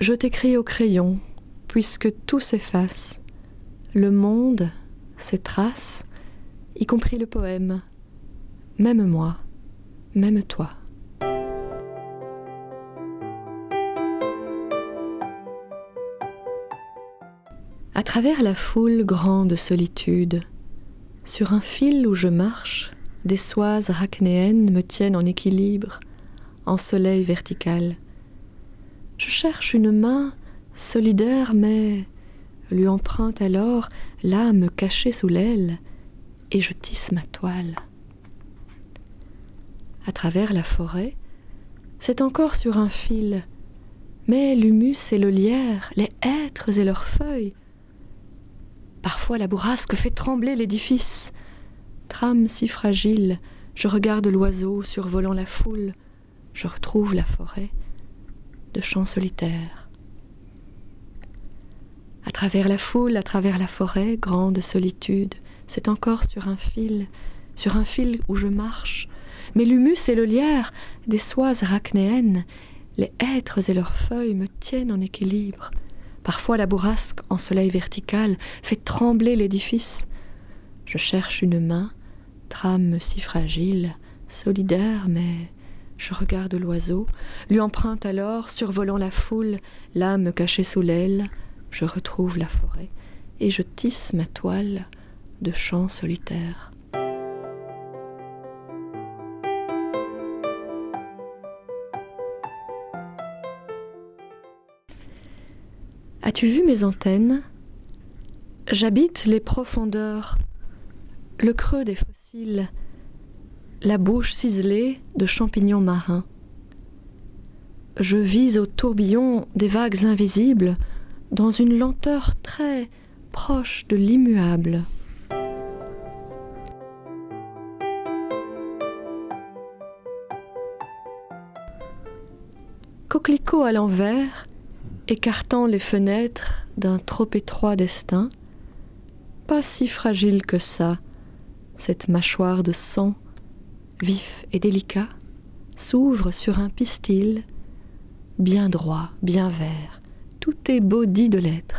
Je t'écris au crayon, puisque tout s'efface. Le monde, ses traces, y compris le poème, même moi, même toi. À travers la foule grande solitude, sur un fil où je marche, des soies arachnéennes me tiennent en équilibre, en soleil vertical. Je cherche une main solidaire, mais lui emprunte alors l'âme cachée sous l'aile, et je tisse ma toile. À travers la forêt, c'est encore sur un fil, mais l'humus et le lierre, les hêtres et leurs feuilles, Parfois la bourrasque fait trembler l'édifice. Trame si fragile, je regarde l'oiseau survolant la foule, je retrouve la forêt de champs solitaires. À travers la foule, à travers la forêt, grande solitude, c'est encore sur un fil, sur un fil où je marche, mais l'humus et le lierre des soies arachnéennes, les hêtres et leurs feuilles me tiennent en équilibre. Parfois la bourrasque, en soleil vertical, fait trembler l'édifice. Je cherche une main, trame si fragile, solidaire, mais je regarde l'oiseau, lui emprunte alors, survolant la foule, l'âme cachée sous l'aile, je retrouve la forêt, et je tisse ma toile de chants solitaires. As-tu vu mes antennes? J'habite les profondeurs, le creux des fossiles, la bouche ciselée de champignons marins. Je vise au tourbillon des vagues invisibles dans une lenteur très proche de l'immuable. Coquelicot à l'envers, écartant les fenêtres d'un trop étroit destin, pas si fragile que ça, cette mâchoire de sang, vif et délicat, s'ouvre sur un pistil, bien droit, bien vert, tout est beau dit de l'être.